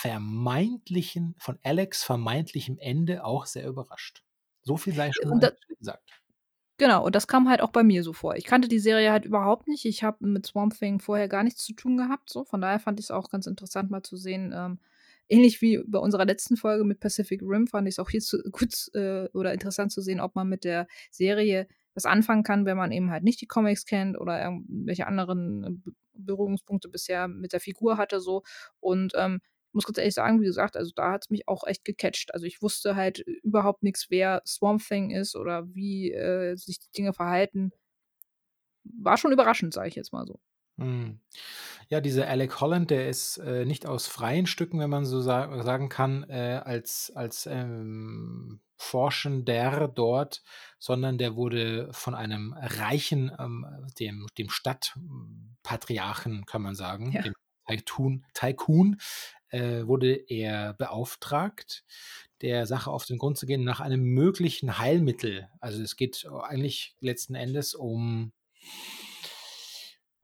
S1: vermeintlichen, von Alex vermeintlichem Ende auch sehr überrascht. So viel sei schon
S2: da, gesagt. Genau, und das kam halt auch bei mir so vor. Ich kannte die Serie halt überhaupt nicht. Ich habe mit Swamp Thing vorher gar nichts zu tun gehabt. So. Von daher fand ich es auch ganz interessant, mal zu sehen. Ähm, ähnlich wie bei unserer letzten Folge mit Pacific Rim fand ich es auch hier zu, gut äh, oder interessant zu sehen, ob man mit der Serie was anfangen kann, wenn man eben halt nicht die Comics kennt oder irgendwelche anderen Berührungspunkte bisher mit der Figur hatte. so. Und ähm, muss ganz ehrlich sagen, wie gesagt, also da hat es mich auch echt gecatcht. Also ich wusste halt überhaupt nichts, wer Swamp Thing ist oder wie äh, sich die Dinge verhalten. War schon überraschend, sage ich jetzt mal so.
S1: Hm. Ja, dieser Alec Holland, der ist äh, nicht aus freien Stücken, wenn man so sa sagen kann, äh, als, als ähm, Forschender dort, sondern der wurde von einem reichen, ähm, dem, dem Stadtpatriarchen, kann man sagen, ja. dem Tycoon, Tycoon äh, wurde er beauftragt, der Sache auf den Grund zu gehen nach einem möglichen Heilmittel. Also es geht eigentlich letzten Endes um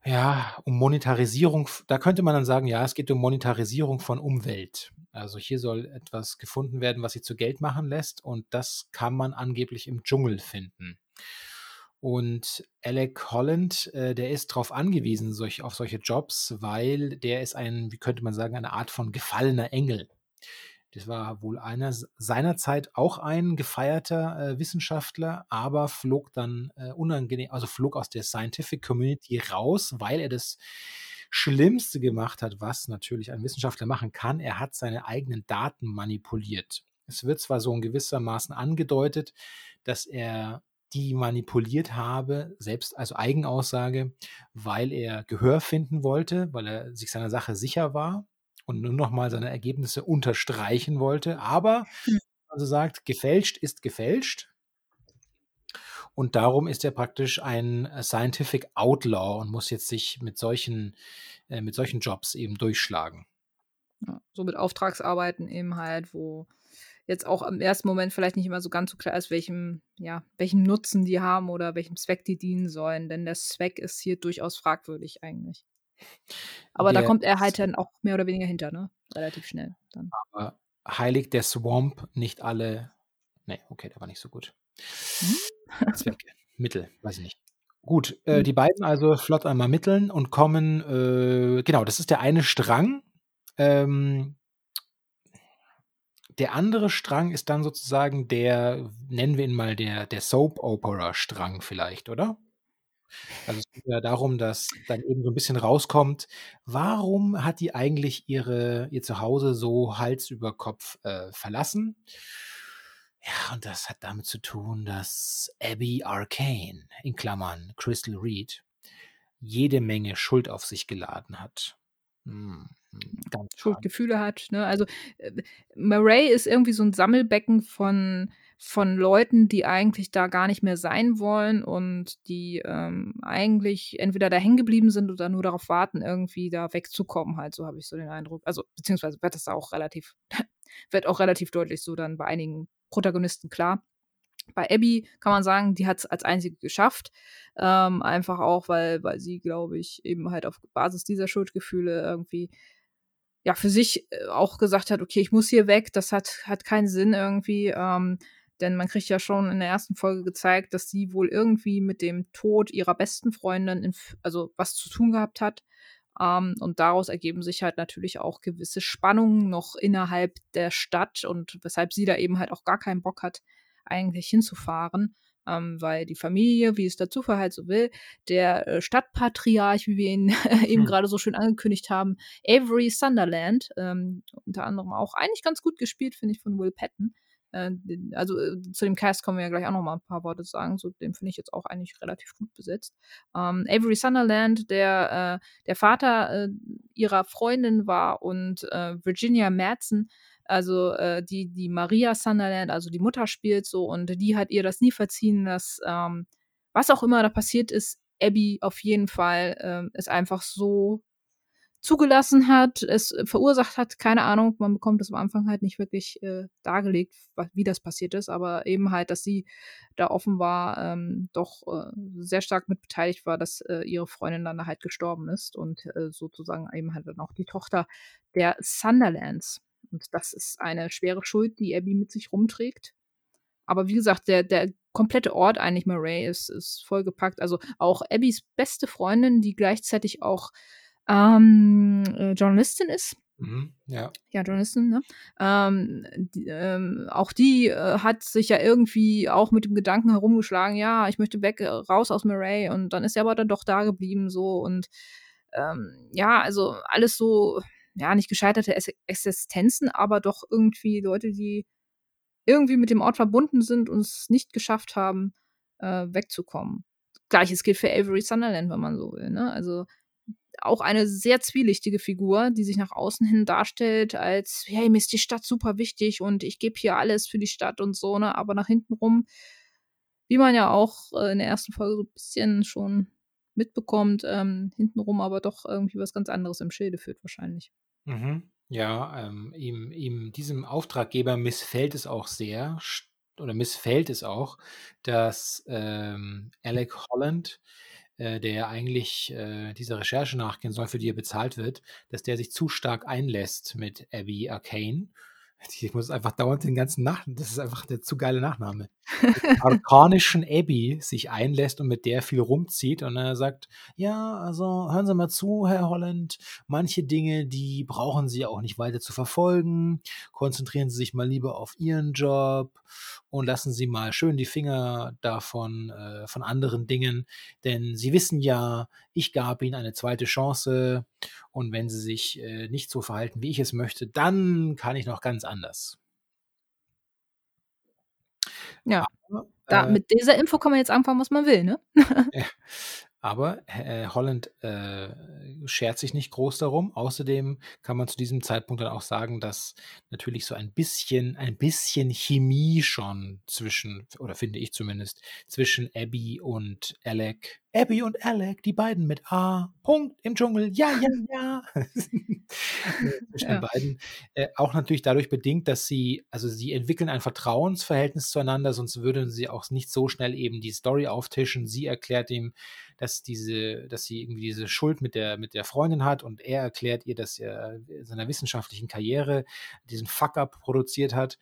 S1: ja, um Monetarisierung. Da könnte man dann sagen, ja, es geht um Monetarisierung von Umwelt. Also hier soll etwas gefunden werden, was sich zu Geld machen lässt und das kann man angeblich im Dschungel finden. Und Alec Holland, äh, der ist darauf angewiesen, solch, auf solche Jobs, weil der ist ein, wie könnte man sagen, eine Art von gefallener Engel. Das war wohl einer seinerzeit auch ein gefeierter äh, Wissenschaftler, aber flog dann äh, unangenehm, also flog aus der Scientific Community raus, weil er das Schlimmste gemacht hat, was natürlich ein Wissenschaftler machen kann. Er hat seine eigenen Daten manipuliert. Es wird zwar so in gewissermaßen angedeutet, dass er die manipuliert habe, selbst also Eigenaussage, weil er Gehör finden wollte, weil er sich seiner Sache sicher war und nur noch mal seine Ergebnisse unterstreichen wollte. Aber also sagt, gefälscht ist gefälscht. Und darum ist er praktisch ein Scientific Outlaw und muss jetzt sich mit solchen, äh, mit solchen Jobs eben durchschlagen.
S2: Ja, so mit Auftragsarbeiten eben halt, wo jetzt auch im ersten Moment vielleicht nicht immer so ganz so klar ist, welchem, ja, welchem Nutzen die haben oder welchem Zweck die dienen sollen. Denn der Zweck ist hier durchaus fragwürdig eigentlich. Aber der da kommt er halt dann auch mehr oder weniger hinter, ne? Relativ schnell. Dann.
S1: Aber heiligt der Swamp nicht alle. Nee, okay, der war nicht so gut. Hm? Zwecke, Mittel, weiß ich nicht. Gut, äh, hm. die beiden also flott einmal mitteln und kommen, äh, genau, das ist der eine Strang. Ähm, der andere Strang ist dann sozusagen der, nennen wir ihn mal der, der Soap-Opera-Strang vielleicht, oder? Also es geht ja darum, dass dann eben so ein bisschen rauskommt, warum hat die eigentlich ihre, ihr Zuhause so Hals über Kopf äh, verlassen? Ja, und das hat damit zu tun, dass Abby Arcane, in Klammern Crystal Reed, jede Menge Schuld auf sich geladen hat. Hm.
S2: Ganz Schuldgefühle hat. Ne? Also äh, Murray ist irgendwie so ein Sammelbecken von, von Leuten, die eigentlich da gar nicht mehr sein wollen und die ähm, eigentlich entweder da hängen geblieben sind oder nur darauf warten, irgendwie da wegzukommen, halt, so habe ich so den Eindruck. Also, beziehungsweise wird das auch relativ, wird auch relativ deutlich so dann bei einigen Protagonisten klar. Bei Abby kann man sagen, die hat es als einzige geschafft. Ähm, einfach auch, weil, weil sie, glaube ich, eben halt auf Basis dieser Schuldgefühle irgendwie ja für sich äh, auch gesagt hat, okay, ich muss hier weg, das hat, hat keinen Sinn irgendwie. Ähm, denn man kriegt ja schon in der ersten Folge gezeigt, dass sie wohl irgendwie mit dem Tod ihrer besten Freundin, in, also was zu tun gehabt hat. Um, ähm, und daraus ergeben sich halt natürlich auch gewisse Spannungen noch innerhalb der Stadt und weshalb sie da eben halt auch gar keinen Bock hat, eigentlich hinzufahren. Ähm, weil die Familie, wie es der Zufall halt so will, der äh, Stadtpatriarch, wie wir ihn eben hm. gerade so schön angekündigt haben, Avery Sunderland, ähm, unter anderem auch eigentlich ganz gut gespielt, finde ich, von Will Patton. Äh, also äh, zu dem Cast kommen wir ja gleich auch noch mal ein paar Worte sagen. So, den finde ich jetzt auch eigentlich relativ gut besetzt. Ähm, Avery Sunderland, der, äh, der Vater äh, ihrer Freundin war und äh, Virginia Madsen, also äh, die, die Maria Sunderland, also die Mutter spielt so und die hat ihr das nie verziehen, dass ähm, was auch immer da passiert ist, Abby auf jeden Fall äh, ist einfach so zugelassen hat, es verursacht hat, keine Ahnung, man bekommt das am Anfang halt nicht wirklich äh, dargelegt, wie das passiert ist, aber eben halt, dass sie da offenbar ähm, doch äh, sehr stark mit beteiligt war, dass äh, ihre Freundin dann halt gestorben ist und äh, sozusagen eben halt dann auch die Tochter der Sunderlands. Und das ist eine schwere Schuld, die Abby mit sich rumträgt. Aber wie gesagt, der, der komplette Ort eigentlich Murray ist, ist vollgepackt. Also auch Abbys beste Freundin, die gleichzeitig auch ähm, äh, Journalistin ist.
S1: Mhm, ja.
S2: Ja, Journalistin, ne? Ähm, die, ähm, auch die äh, hat sich ja irgendwie auch mit dem Gedanken herumgeschlagen, ja, ich möchte weg, äh, raus aus Murray und dann ist er aber dann doch da geblieben so und ähm, ja, also alles so, ja, nicht gescheiterte Existenzen, aber doch irgendwie Leute, die irgendwie mit dem Ort verbunden sind und es nicht geschafft haben, äh, wegzukommen. Gleiches gilt für Avery Sunderland, wenn man so will, ne? Also auch eine sehr zwielichtige Figur, die sich nach außen hin darstellt als, hey, mir ist die Stadt super wichtig und ich gebe hier alles für die Stadt und so, ne? Aber nach hinten rum, wie man ja auch äh, in der ersten Folge so ein bisschen schon mitbekommt, ähm, hintenrum aber doch irgendwie was ganz anderes im Schilde führt wahrscheinlich.
S1: Mhm. Ja, ähm, ihm, ihm, diesem Auftraggeber missfällt es auch sehr, oder missfällt es auch, dass ähm, Alec Holland äh, der eigentlich äh, dieser Recherche nachgehen soll, für die er bezahlt wird, dass der sich zu stark einlässt mit Abby Arcane ich muss einfach dauernd den ganzen Nach das ist einfach der zu geile Nachname. arkanischen Abby sich einlässt und mit der viel rumzieht und er sagt, ja, also hören Sie mal zu, Herr Holland, manche Dinge, die brauchen Sie auch nicht weiter zu verfolgen. Konzentrieren Sie sich mal lieber auf Ihren Job und lassen Sie mal schön die Finger davon äh, von anderen Dingen, denn Sie wissen ja, ich gab Ihnen eine zweite Chance und wenn Sie sich äh, nicht so verhalten, wie ich es möchte, dann kann ich noch ganz anders.
S2: Ja, Aber, da, äh, mit dieser Info kann man jetzt anfangen, was man will, ne?
S1: Aber äh, Holland äh, schert sich nicht groß darum. Außerdem kann man zu diesem Zeitpunkt dann auch sagen, dass natürlich so ein bisschen, ein bisschen Chemie schon zwischen, oder finde ich zumindest, zwischen Abby und Alec Abby und Alec, die beiden mit A, Punkt im Dschungel, ja, ja, ja. Zwischen ja. den beiden. Äh, auch natürlich dadurch bedingt, dass sie, also sie entwickeln ein Vertrauensverhältnis zueinander, sonst würden sie auch nicht so schnell eben die Story auftischen. Sie erklärt ihm, dass diese, dass sie irgendwie diese Schuld mit der, mit der Freundin hat und er erklärt ihr, dass er in seiner wissenschaftlichen Karriere diesen Fuck-up produziert hat.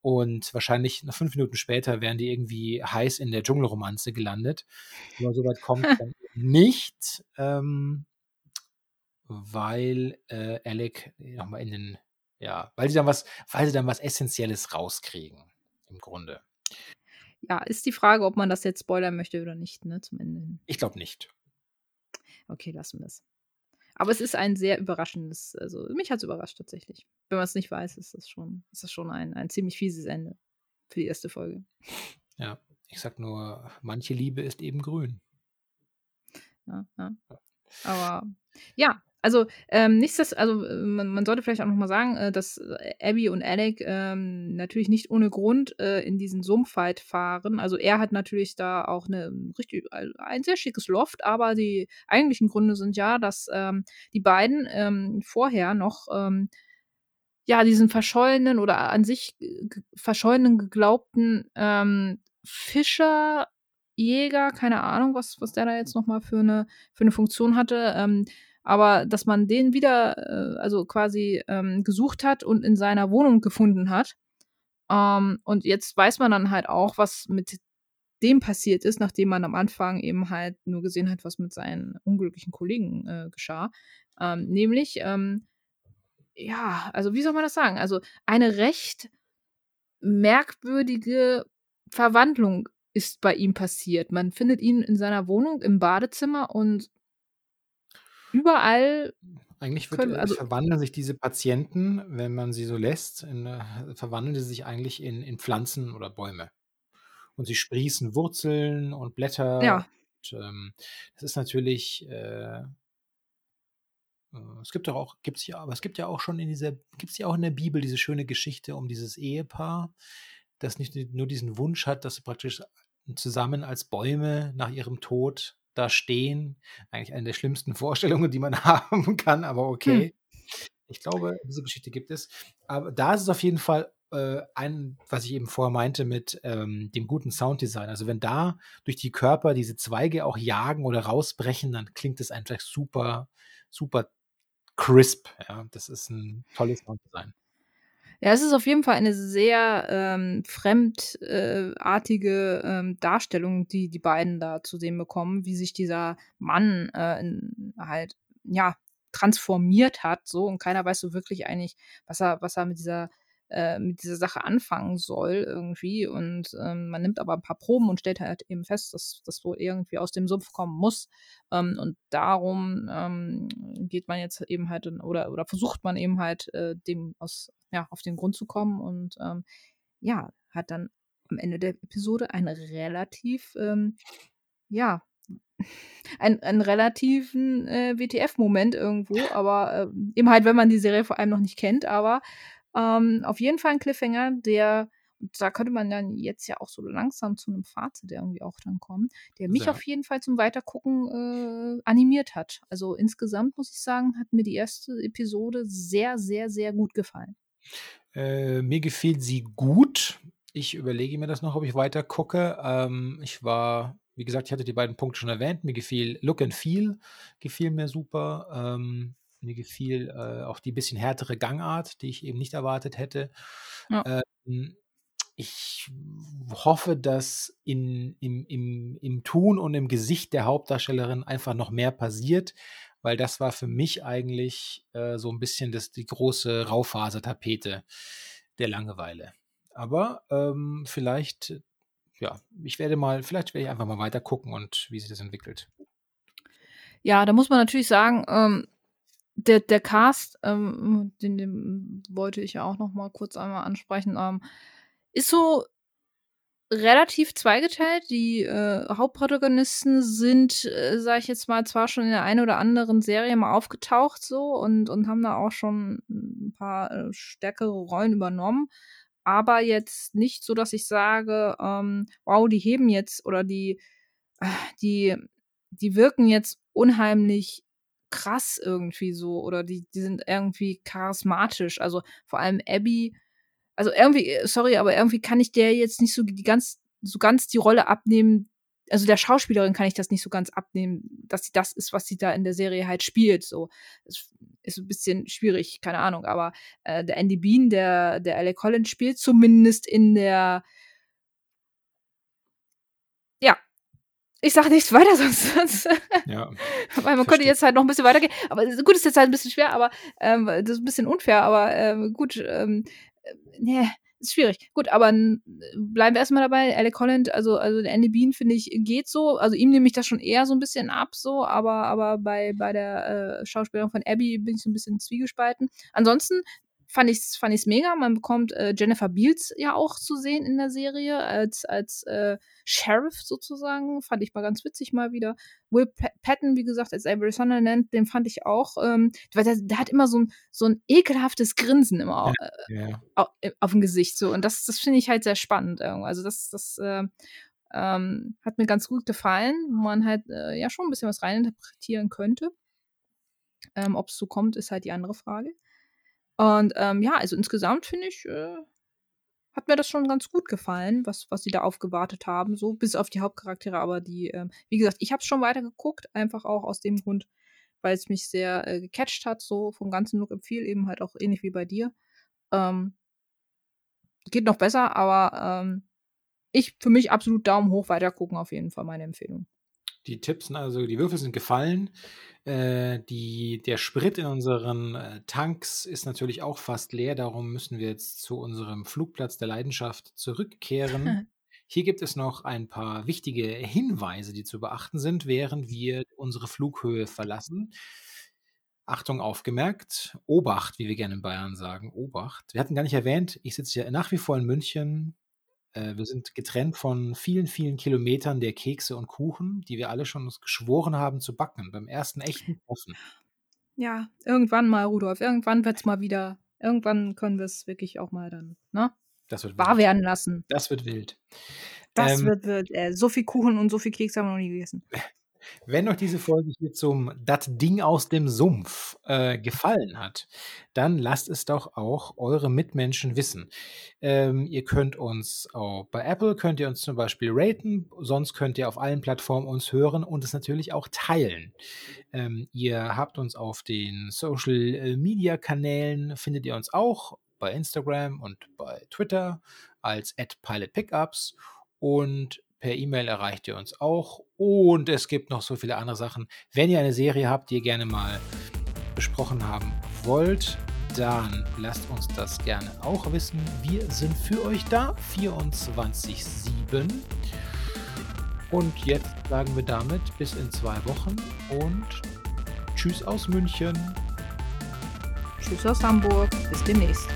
S1: Und wahrscheinlich noch fünf Minuten später wären die irgendwie heiß in der Dschungelromanze gelandet. Aber so weit kommt dann nicht, ähm, weil äh, Alec nochmal in den, ja, weil sie dann was, weil sie dann was Essentielles rauskriegen, im Grunde.
S2: Ja, ist die Frage, ob man das jetzt spoilern möchte oder nicht, ne, zum Ende hin.
S1: Ich glaube nicht.
S2: Okay, lassen wir es. Aber es ist ein sehr überraschendes, also mich hat es überrascht tatsächlich. Wenn man es nicht weiß, ist das schon, ist das schon ein, ein ziemlich fieses Ende für die erste Folge.
S1: Ja, ich sag nur, manche Liebe ist eben grün.
S2: Ja, ja. Aber ja, also, ähm, nichtsdest also, äh, man man sollte vielleicht auch noch mal sagen, äh, dass äh, Abby und Alec, ähm, natürlich nicht ohne Grund, äh, in diesen Sumpf halt fahren. Also, er hat natürlich da auch eine richtig ein sehr schickes Loft, aber die eigentlichen Gründe sind ja, dass, ähm, die beiden, ähm, vorher noch, ähm, ja, diesen verschollenen oder an sich verschollenen geglaubten, ähm, Fischer, Jäger, keine Ahnung, was was der da jetzt noch mal für eine für 'ne Funktion hatte, ähm, aber dass man den wieder, äh, also quasi ähm, gesucht hat und in seiner Wohnung gefunden hat. Ähm, und jetzt weiß man dann halt auch, was mit dem passiert ist, nachdem man am Anfang eben halt nur gesehen hat, was mit seinen unglücklichen Kollegen äh, geschah. Ähm, nämlich, ähm, ja, also wie soll man das sagen? Also eine recht merkwürdige Verwandlung ist bei ihm passiert? Man findet ihn in seiner Wohnung im Badezimmer und überall
S1: Eigentlich wird,
S2: können
S1: äh,
S2: also
S1: verwandeln sich diese Patienten, wenn man sie so lässt, in, äh, verwandeln sie sich eigentlich in, in Pflanzen oder Bäume. Und sie sprießen Wurzeln und Blätter.
S2: Ja.
S1: Und, ähm, das ist natürlich, äh, äh, es gibt doch auch, gibt's ja, aber es gibt ja auch schon in dieser, gibt es ja auch in der Bibel diese schöne Geschichte um dieses Ehepaar, das nicht nur diesen Wunsch hat, dass sie praktisch zusammen als Bäume nach ihrem Tod da stehen. Eigentlich eine der schlimmsten Vorstellungen, die man haben kann, aber
S2: Hm.
S1: okay. Ich glaube, diese Geschichte gibt es. Aber da ist es auf jeden Fall äh, ein, was ich eben vorher meinte mit ähm, dem guten Sounddesign. Also wenn da durch die Körper diese Zweige auch jagen oder rausbrechen, dann klingt es einfach super, super crisp. Ja, das ist ein tolles Sounddesign.
S2: Ja, es ist auf jeden Fall eine sehr ähm, fremdartige ähm, Darstellung, die die beiden da zu sehen bekommen, wie sich dieser Mann äh, in, halt ja transformiert hat, so. Und keiner weiß so wirklich eigentlich, was er was er mit dieser äh, mit dieser Sache anfangen soll irgendwie. Und ähm, man nimmt aber ein paar Proben und stellt halt eben fest, dass das wohl irgendwie aus dem Sumpf kommen muss. Ähm, und darum ähm, geht man jetzt eben halt in, oder oder versucht man eben halt äh, dem aus ja auf den Grund zu kommen. Und ähm, ja hat dann am Ende der Episode einen relativ ähm, ja einen, einen relativen äh, WTF-Moment irgendwo, aber äh, eben halt, wenn man die Serie vor allem noch nicht kennt, aber ähm, auf jeden Fall ein Cliffhanger, der, da könnte man dann jetzt ja auch so langsam zu einem Fazit irgendwie auch dann kommen, der mich
S1: Ja.
S2: auf jeden Fall zum Weitergucken äh, animiert hat. Also insgesamt muss ich sagen, hat mir die erste Episode sehr, sehr, sehr gut gefallen.
S1: Äh, mir gefiel sie gut. Ich überlege mir das noch, ob ich weiter gucke. Ähm, ich war, wie gesagt, ich hatte die beiden Punkte schon erwähnt. Mir gefiel Look and Feel, gefiel mir super. Ähm, mir gefiel äh, auch die bisschen härtere Gangart, die ich eben nicht erwartet hätte.
S2: Ja.
S1: Ähm, ich hoffe, dass in, im, im, im Tun und im Gesicht der Hauptdarstellerin einfach noch mehr passiert, weil das war für mich eigentlich äh, so ein bisschen das, die große Raufasertapete der Langeweile. Aber ähm, vielleicht, ja, ich werde mal, vielleicht werde ich einfach mal weiter gucken und wie sich das entwickelt.
S2: Ja, da muss man natürlich sagen, ähm, der, der Cast, ähm, den, den wollte ich ja auch noch mal kurz einmal ansprechen, ähm, ist so relativ zweigeteilt. Die äh, Hauptprotagonisten sind, äh, sage ich jetzt mal, zwar schon in der einen oder anderen Serie mal aufgetaucht so und, und haben da auch schon ein paar äh, stärkere Rollen übernommen, aber jetzt nicht so, dass ich sage, ähm, wow, die heben jetzt oder die, äh, die, die wirken jetzt unheimlich krass irgendwie so oder die, die sind irgendwie charismatisch. Also vor allem Abby, also irgendwie, äh, sorry, aber irgendwie kann ich der jetzt nicht so die ganz, so ganz die Rolle abnehmen. Also der Schauspielerin kann ich das nicht so ganz abnehmen, dass sie das ist, was sie da in der Serie halt spielt. So es ist ein bisschen schwierig, keine Ahnung. Aber äh, der Andy Bean, der der Alec Collins spielt zumindest in der ja, ich sage nichts weiter, sonst, sonst
S1: Ja,
S2: weil man könnte
S1: verstehe.
S2: jetzt halt noch ein bisschen weitergehen. Aber gut, ist jetzt halt ein bisschen schwer, aber ähm, das ist ein bisschen unfair, aber ähm, gut, ähm, äh, nee, ist schwierig. Gut, aber bleiben wir erstmal dabei. Alec Holland, also, also der Andy Bean, finde ich, geht so. Also ihm nehme ich das schon eher so ein bisschen ab, so, aber, aber bei, bei der äh, Schauspielerin von Abby bin ich so ein bisschen zwiegespalten. Ansonsten fand ich es fand ich's mega. Man bekommt äh, Jennifer Beals ja auch zu sehen in der Serie als, als äh, Sheriff sozusagen. Fand ich mal ganz witzig mal wieder. Will Pat Patton, wie gesagt, als Avery Sunderland, den fand ich auch, ähm, weil der, der hat immer so ein, so ein ekelhaftes Grinsen immer
S1: Ja,
S2: äh,
S1: ja.
S2: au- äh, auf dem Gesicht so. Und das, das finde ich halt sehr spannend. Irgendwie. Also das, das äh, ähm, hat mir ganz gut gefallen, wo man halt äh, ja schon ein bisschen was reininterpretieren könnte. Ähm, Ob es so kommt, ist halt die andere Frage. Und ähm, ja, also insgesamt finde ich, äh, hat mir das schon ganz gut gefallen, was, was sie da aufgewartet haben, so bis auf die Hauptcharaktere. Aber die, ähm, wie gesagt, ich habe es schon weitergeguckt, einfach auch aus dem Grund, weil es mich sehr äh, gecatcht hat, so vom ganzen Look Feel, eben halt auch ähnlich wie bei dir. Ähm, geht noch besser, aber ähm, ich für mich absolut Daumen hoch weitergucken, auf jeden Fall meine Empfehlung.
S1: Die Tipps, sind also die Würfel sind gefallen. Äh, die, der Sprit in unseren äh, Tanks ist natürlich auch fast leer. Darum müssen wir jetzt zu unserem Flugplatz der Leidenschaft zurückkehren. Hier gibt es noch ein paar wichtige Hinweise, die zu beachten sind, während wir unsere Flughöhe verlassen. Achtung aufgemerkt, Obacht, wie wir gerne in Bayern sagen, Obacht. Wir hatten gar nicht erwähnt, ich sitze ja nach wie vor in München. Äh, wir sind getrennt von vielen, vielen Kilometern der Kekse und Kuchen, die wir alle schon uns geschworen haben zu backen, beim ersten echten Treffen.
S2: Ja, irgendwann mal, Rudolf, irgendwann wird es mal wieder, irgendwann können wir es wirklich auch mal dann, ne?
S1: Das wird
S2: Wahr
S1: wild.
S2: werden lassen.
S1: Das wird wild.
S2: Das
S1: Ähm,
S2: wird, wird äh, so viel Kuchen und so viel Keks haben wir noch nie gegessen.
S1: Wenn euch diese Folge hier zum Dat Ding aus dem Sumpf äh, gefallen hat, dann lasst es doch auch eure Mitmenschen wissen. Ähm, ihr könnt uns auch bei Apple könnt ihr uns zum Beispiel raten, sonst könnt ihr auf allen Plattformen uns hören und es natürlich auch teilen. Ähm, ihr habt uns auf den Social äh, Media Kanälen, findet ihr uns auch bei Instagram und bei Twitter als @pilotpickups und per E-Mail erreicht ihr uns auch. Und es gibt noch so viele andere Sachen. Wenn ihr eine Serie habt, die ihr gerne mal besprochen haben wollt, dann lasst uns das gerne auch wissen. Wir sind für euch da, 24-7. Und jetzt sagen wir damit bis in zwei Wochen und Tschüss aus München.
S2: Tschüss aus Hamburg. Bis demnächst.